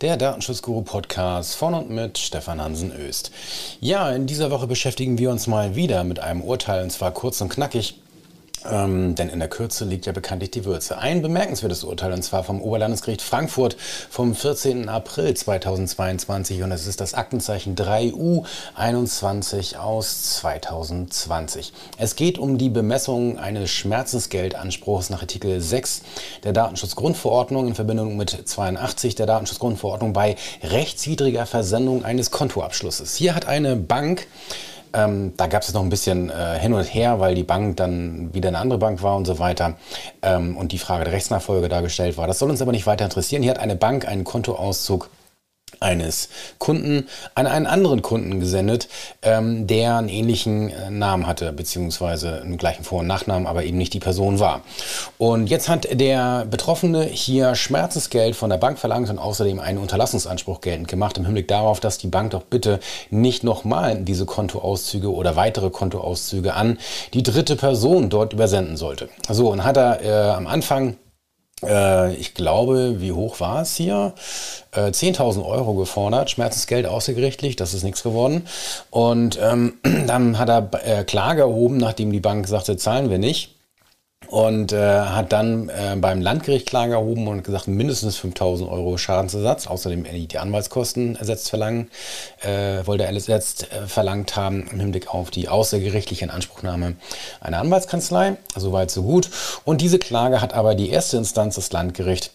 Der Datenschutzguru Podcast von und mit Stefan Hansen Öst. Ja, in dieser Woche beschäftigen wir uns mal wieder mit einem Urteil und zwar kurz und knackig ähm, denn in der Kürze liegt ja bekanntlich die Würze. Ein bemerkenswertes Urteil, und zwar vom Oberlandesgericht Frankfurt vom 14. April 2022. Und es ist das Aktenzeichen 3U21 aus 2020. Es geht um die Bemessung eines Schmerzensgeldanspruchs nach Artikel 6 der Datenschutzgrundverordnung in Verbindung mit 82 der Datenschutzgrundverordnung bei rechtswidriger Versendung eines Kontoabschlusses. Hier hat eine Bank ähm, da gab es noch ein bisschen äh, hin und her, weil die Bank dann wieder eine andere Bank war und so weiter ähm, und die Frage der Rechtsnachfolge dargestellt war. Das soll uns aber nicht weiter interessieren. Hier hat eine Bank einen Kontoauszug eines Kunden an einen anderen Kunden gesendet, ähm, der einen ähnlichen äh, Namen hatte, beziehungsweise einen gleichen Vor- und Nachnamen, aber eben nicht die Person war. Und jetzt hat der Betroffene hier Schmerzensgeld von der Bank verlangt und außerdem einen Unterlassungsanspruch geltend gemacht, im Hinblick darauf, dass die Bank doch bitte nicht nochmal diese Kontoauszüge oder weitere Kontoauszüge an die dritte Person dort übersenden sollte. So, und hat er äh, am Anfang ich glaube, wie hoch war es hier? Äh, 10.000 Euro gefordert, Schmerzensgeld außergerichtlich, das ist nichts geworden. Und ähm, dann hat er äh, Klage erhoben, nachdem die Bank sagte, zahlen wir nicht und äh, hat dann äh, beim Landgericht Klage erhoben und gesagt, mindestens 5000 Euro Schadensersatz, außerdem die Anwaltskosten ersetzt verlangen, äh, wollte er ersetzt äh, verlangt haben im Hinblick auf die außergerichtliche Inanspruchnahme einer Anwaltskanzlei. Soweit, so gut. Und diese Klage hat aber die erste Instanz, das Landgericht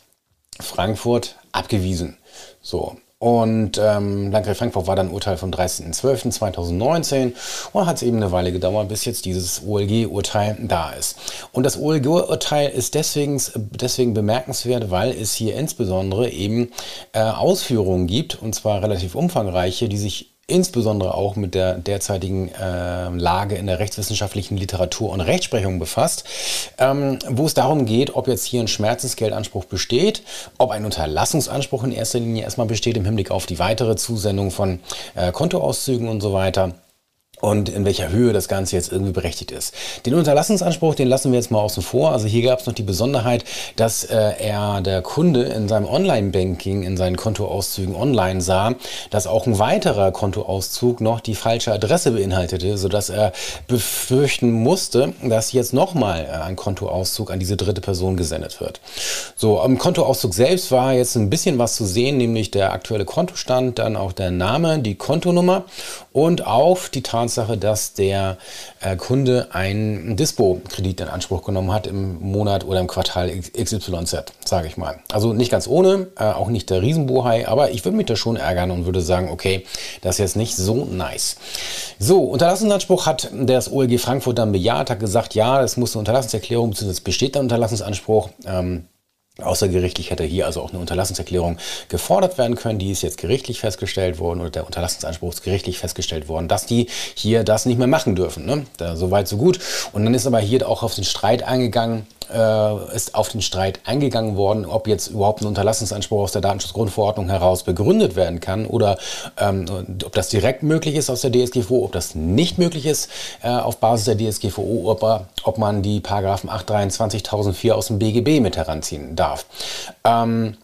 Frankfurt, abgewiesen. So, und ähm, Landgericht Frankfurt war dann Urteil vom 30.12.2019 und hat es eben eine Weile gedauert, bis jetzt dieses OLG-Urteil da ist. Und das OLG-Urteil ist deswegen, deswegen bemerkenswert, weil es hier insbesondere eben äh, Ausführungen gibt, und zwar relativ umfangreiche, die sich insbesondere auch mit der derzeitigen äh, Lage in der rechtswissenschaftlichen Literatur und Rechtsprechung befasst, ähm, wo es darum geht, ob jetzt hier ein Schmerzensgeldanspruch besteht, ob ein Unterlassungsanspruch in erster Linie erstmal besteht im Hinblick auf die weitere Zusendung von äh, Kontoauszügen und so weiter und in welcher Höhe das Ganze jetzt irgendwie berechtigt ist. Den Unterlassungsanspruch, den lassen wir jetzt mal außen vor. Also hier gab es noch die Besonderheit, dass äh, er der Kunde in seinem Online-Banking, in seinen Kontoauszügen online sah, dass auch ein weiterer Kontoauszug noch die falsche Adresse beinhaltete, sodass er befürchten musste, dass jetzt nochmal äh, ein Kontoauszug an diese dritte Person gesendet wird. So, am Kontoauszug selbst war jetzt ein bisschen was zu sehen, nämlich der aktuelle Kontostand, dann auch der Name, die Kontonummer und auch die Tatsache, dass der äh, Kunde einen Dispo-Kredit in Anspruch genommen hat im Monat oder im Quartal XYZ, sage ich mal. Also nicht ganz ohne, äh, auch nicht der Riesenbohai, aber ich würde mich da schon ärgern und würde sagen, okay, das ist jetzt nicht so nice. So, Unterlassungsanspruch hat das OLG Frankfurt dann bejaht, hat gesagt, ja, es muss eine Unterlassungserklärung, beziehungsweise besteht der Unterlassungsanspruch. Ähm, Außergerichtlich hätte hier also auch eine Unterlassungserklärung gefordert werden können. Die ist jetzt gerichtlich festgestellt worden oder der Unterlassungsanspruch ist gerichtlich festgestellt worden, dass die hier das nicht mehr machen dürfen. Ne? Da, so weit, so gut. Und dann ist aber hier auch auf den Streit eingegangen, äh, ist auf den Streit eingegangen worden, ob jetzt überhaupt ein Unterlassungsanspruch aus der Datenschutzgrundverordnung heraus begründet werden kann oder ähm, ob das direkt möglich ist aus der DSGVO, ob das nicht möglich ist äh, auf Basis der DSGVO, ob, ob man die Paragraphen 823.004 aus dem BGB mit heranziehen darf. Ähm,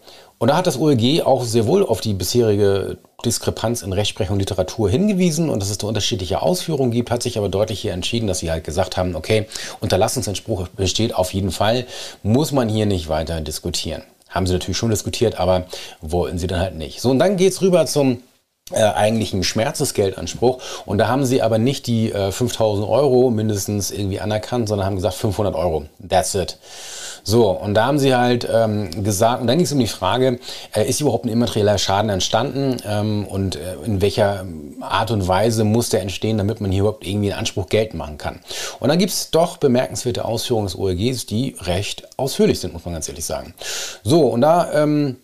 und da hat das OLG auch sehr wohl auf die bisherige Diskrepanz in Rechtsprechung und Literatur hingewiesen und dass es da unterschiedliche Ausführungen gibt, hat sich aber deutlich hier entschieden, dass sie halt gesagt haben, okay, Unterlassungsanspruch besteht auf jeden Fall, muss man hier nicht weiter diskutieren. Haben sie natürlich schon diskutiert, aber wollen sie dann halt nicht. So, und dann geht es rüber zum äh, eigentlichen Schmerzensgeldanspruch. Und da haben sie aber nicht die äh, 5000 Euro mindestens irgendwie anerkannt, sondern haben gesagt 500 Euro. That's it. So, und da haben sie halt ähm, gesagt, und dann ging es um die Frage, äh, ist überhaupt ein immaterieller Schaden entstanden ähm, und äh, in welcher Art und Weise muss der entstehen, damit man hier überhaupt irgendwie einen Anspruch Geld machen kann. Und dann gibt es doch bemerkenswerte Ausführungen des OLGs, die recht ausführlich sind, muss man ganz ehrlich sagen. So, und da ähm,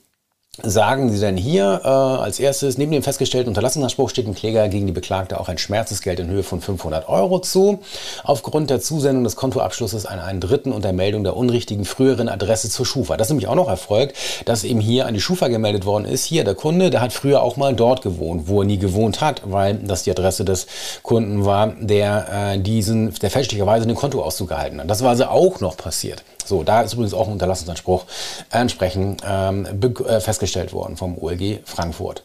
sagen Sie denn hier äh, als erstes, neben dem festgestellten Unterlassungsanspruch steht dem Kläger gegen die Beklagte auch ein Schmerzensgeld in Höhe von 500 Euro zu. Aufgrund der Zusendung des Kontoabschlusses an einen Dritten und der Meldung der unrichtigen früheren Adresse zur Schufa. Das ist nämlich auch noch erfolgt, dass eben hier an die Schufa gemeldet worden ist. Hier, der Kunde, der hat früher auch mal dort gewohnt, wo er nie gewohnt hat, weil das die Adresse des Kunden war, der äh, diesen, der fälschlicherweise den Kontoauszug gehalten hat. Das war also auch noch passiert. So, da ist übrigens auch ein Unterlassungsanspruch entsprechend ähm, äh, festgestellt worden vom OLG Frankfurt.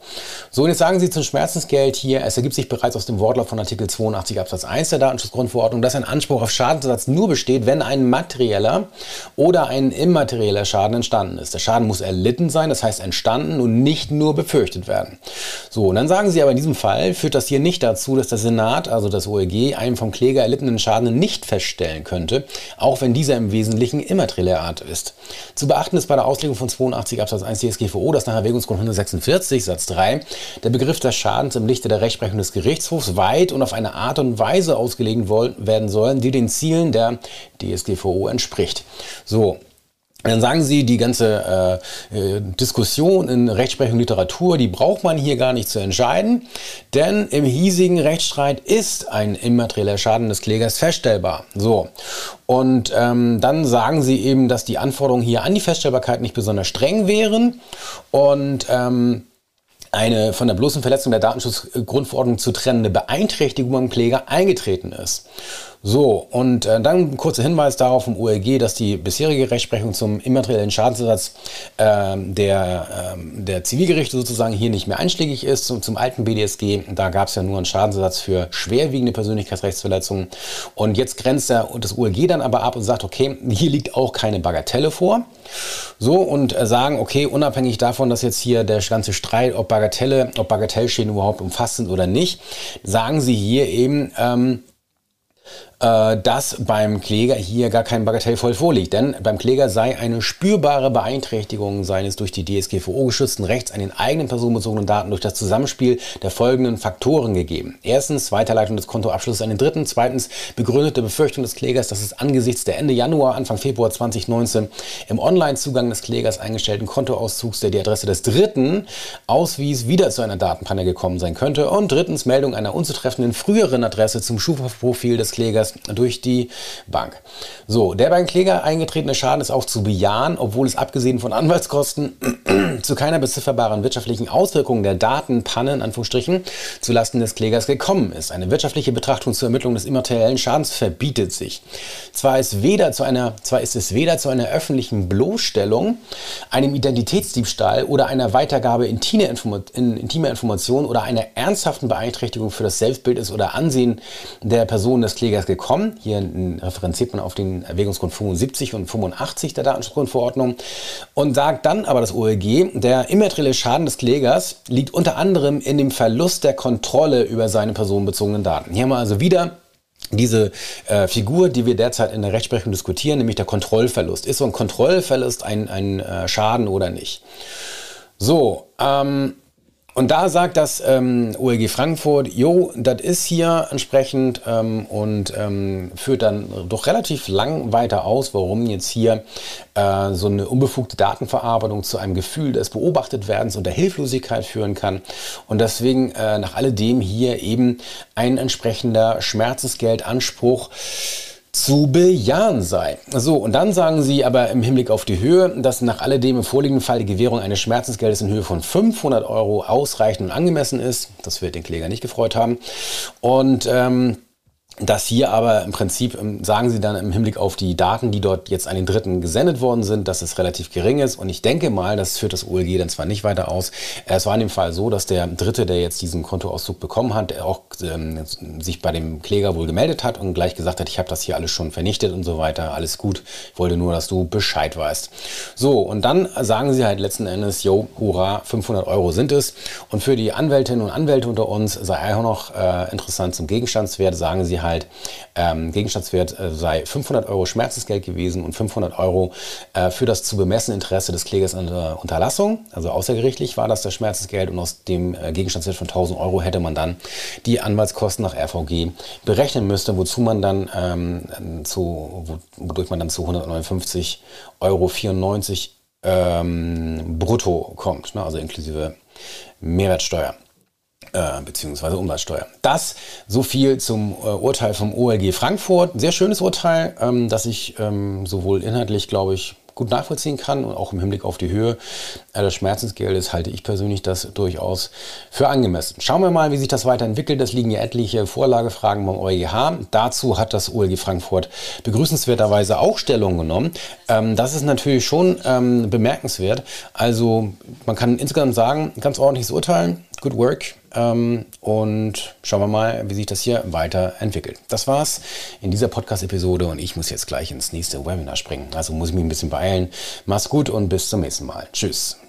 So, und jetzt sagen Sie zum Schmerzensgeld hier, es ergibt sich bereits aus dem Wortlaut von Artikel 82 Absatz 1 der Datenschutzgrundverordnung, dass ein Anspruch auf Schadensersatz nur besteht, wenn ein materieller oder ein immaterieller Schaden entstanden ist. Der Schaden muss erlitten sein, das heißt entstanden und nicht nur befürchtet werden. So, und dann sagen Sie aber in diesem Fall führt das hier nicht dazu, dass der Senat, also das OLG, einen vom Kläger erlittenen Schaden nicht feststellen könnte, auch wenn dieser im Wesentlichen immaterieller Art ist. Zu beachten ist bei der Auslegung von 82 Absatz 1 DSGVO, dass nach Erwägungsgrund 146 Satz 3 der Begriff des Schadens im Lichte der Rechtsprechung des Gerichtshofs weit und auf eine Art und Weise ausgelegt werden sollen, die den Zielen der DSGVO entspricht. So, dann sagen Sie, die ganze äh, äh, Diskussion in Rechtsprechung Literatur, die braucht man hier gar nicht zu entscheiden, denn im hiesigen Rechtsstreit ist ein immaterieller Schaden des Klägers feststellbar. So. Und ähm, dann sagen Sie eben, dass die Anforderungen hier an die Feststellbarkeit nicht besonders streng wären und ähm, eine von der bloßen Verletzung der Datenschutzgrundverordnung zu trennende Beeinträchtigung beim Kläger eingetreten ist. So, und äh, dann ein kurzer Hinweis darauf vom OLG, dass die bisherige Rechtsprechung zum immateriellen Schadensersatz äh, der, äh, der Zivilgerichte sozusagen hier nicht mehr einschlägig ist. Zum, zum alten BDSG, da gab es ja nur einen Schadensersatz für schwerwiegende Persönlichkeitsrechtsverletzungen. Und jetzt grenzt der, das OLG dann aber ab und sagt, okay, hier liegt auch keine Bagatelle vor. So, und äh, sagen, okay, unabhängig davon, dass jetzt hier der ganze Streit, ob Bagatelle, ob Bagatellschäden überhaupt umfasst sind oder nicht, sagen sie hier eben, ähm, äh, dass beim Kläger hier gar kein Bagatellvoll vorliegt. Denn beim Kläger sei eine spürbare Beeinträchtigung seines durch die DSGVO geschützten Rechts an den eigenen personenbezogenen Daten durch das Zusammenspiel der folgenden Faktoren gegeben. Erstens Weiterleitung des Kontoabschlusses an den Dritten. Zweitens begründete Befürchtung des Klägers, dass es angesichts der Ende Januar, Anfang Februar 2019 im Online-Zugang des Klägers eingestellten Kontoauszugs, der die Adresse des Dritten auswies, wieder zu einer Datenpanne gekommen sein könnte. Und drittens Meldung einer unzutreffenden früheren Adresse zum Schufa-Profil des Klägers durch die Bank. So, der beim Kläger eingetretene Schaden ist auch zu bejahen, obwohl es abgesehen von Anwaltskosten zu keiner bezifferbaren wirtschaftlichen Auswirkung der Datenpanne in Anführungsstrichen zulasten des Klägers gekommen ist. Eine wirtschaftliche Betrachtung zur Ermittlung des immateriellen Schadens verbietet sich. Zwar ist, weder zu einer, zwar ist es weder zu einer öffentlichen Bloßstellung, einem Identitätsdiebstahl oder einer Weitergabe intimer, Informationen oder einer ernsthaften Beeinträchtigung für das Selbstbild oder Ansehen der Person des Klägers gekommen bekommen. Hier referenziert man auf den Erwägungsgrund 75 und 85 der Datenschutzgrundverordnung und sagt dann aber das OLG, der immaterielle Schaden des Klägers liegt unter anderem in dem Verlust der Kontrolle über seine personenbezogenen Daten. Hier haben wir also wieder diese äh, Figur, die wir derzeit in der Rechtsprechung diskutieren, nämlich der Kontrollverlust. Ist so ein Kontrollverlust ein, ein äh, Schaden oder nicht? So, ähm, und da sagt das ähm, OLG Frankfurt, jo, das ist hier entsprechend ähm, und ähm, führt dann doch relativ lang weiter aus, warum jetzt hier äh, so eine unbefugte Datenverarbeitung zu einem Gefühl des Beobachtetwerdens und der Hilflosigkeit führen kann. Und deswegen äh, nach alledem hier eben ein entsprechender Schmerzensgeldanspruch zu bejahen sei. So, und dann sagen sie aber im Hinblick auf die Höhe, dass nach alledem im vorliegenden Fall die Gewährung eines Schmerzensgeldes in Höhe von 500 Euro ausreichend und angemessen ist. Das wird den Kläger nicht gefreut haben. Und ähm, das hier aber im Prinzip, ähm, sagen Sie dann im Hinblick auf die Daten, die dort jetzt an den Dritten gesendet worden sind, dass es relativ gering ist. Und ich denke mal, das führt das OLG dann zwar nicht weiter aus. Es war in dem Fall so, dass der Dritte, der jetzt diesen Kontoauszug bekommen hat, auch ähm, sich bei dem Kläger wohl gemeldet hat und gleich gesagt hat, ich habe das hier alles schon vernichtet und so weiter. Alles gut. Ich wollte nur, dass du Bescheid weißt. So, und dann sagen Sie halt letzten Endes, yo, hurra, 500 Euro sind es. Und für die Anwältinnen und Anwälte unter uns sei auch noch äh, interessant zum Gegenstandswert, sagen Sie halt, ähm, Gegenstandswert äh, sei 500 Euro Schmerzensgeld gewesen und 500 Euro äh, für das zu bemessene Interesse des Klägers an der Unterlassung. Also außergerichtlich war das das Schmerzensgeld und aus dem äh, Gegenstandswert von 1000 Euro hätte man dann die Anwaltskosten nach RVG berechnen müsste, wozu man dann ähm, zu, wodurch man dann zu 159,94 Euro ähm, brutto kommt, ne? also inklusive Mehrwertsteuer äh, beziehungsweise Umsatzsteuer. Das so viel zum äh, Urteil vom OLG Frankfurt. Sehr schönes Urteil, ähm, das ich ähm, sowohl inhaltlich, glaube ich, gut nachvollziehen kann und auch im Hinblick auf die Höhe des Schmerzensgeldes halte ich persönlich das durchaus für angemessen. Schauen wir mal, wie sich das weiterentwickelt. Es liegen ja etliche Vorlagefragen beim EuGH. Dazu hat das OLG Frankfurt begrüßenswerterweise auch Stellung genommen. Ähm, das ist natürlich schon ähm, bemerkenswert. Also man kann insgesamt sagen, ganz ordentliches Urteil. Good work. Ähm, und schauen wir mal, wie sich das hier weiterentwickelt. Das war's in dieser Podcast-Episode und ich muss jetzt gleich ins nächste Webinar springen. Also muss ich mich ein bisschen beeilen. Mach's gut und bis zum nächsten Mal. Tschüss.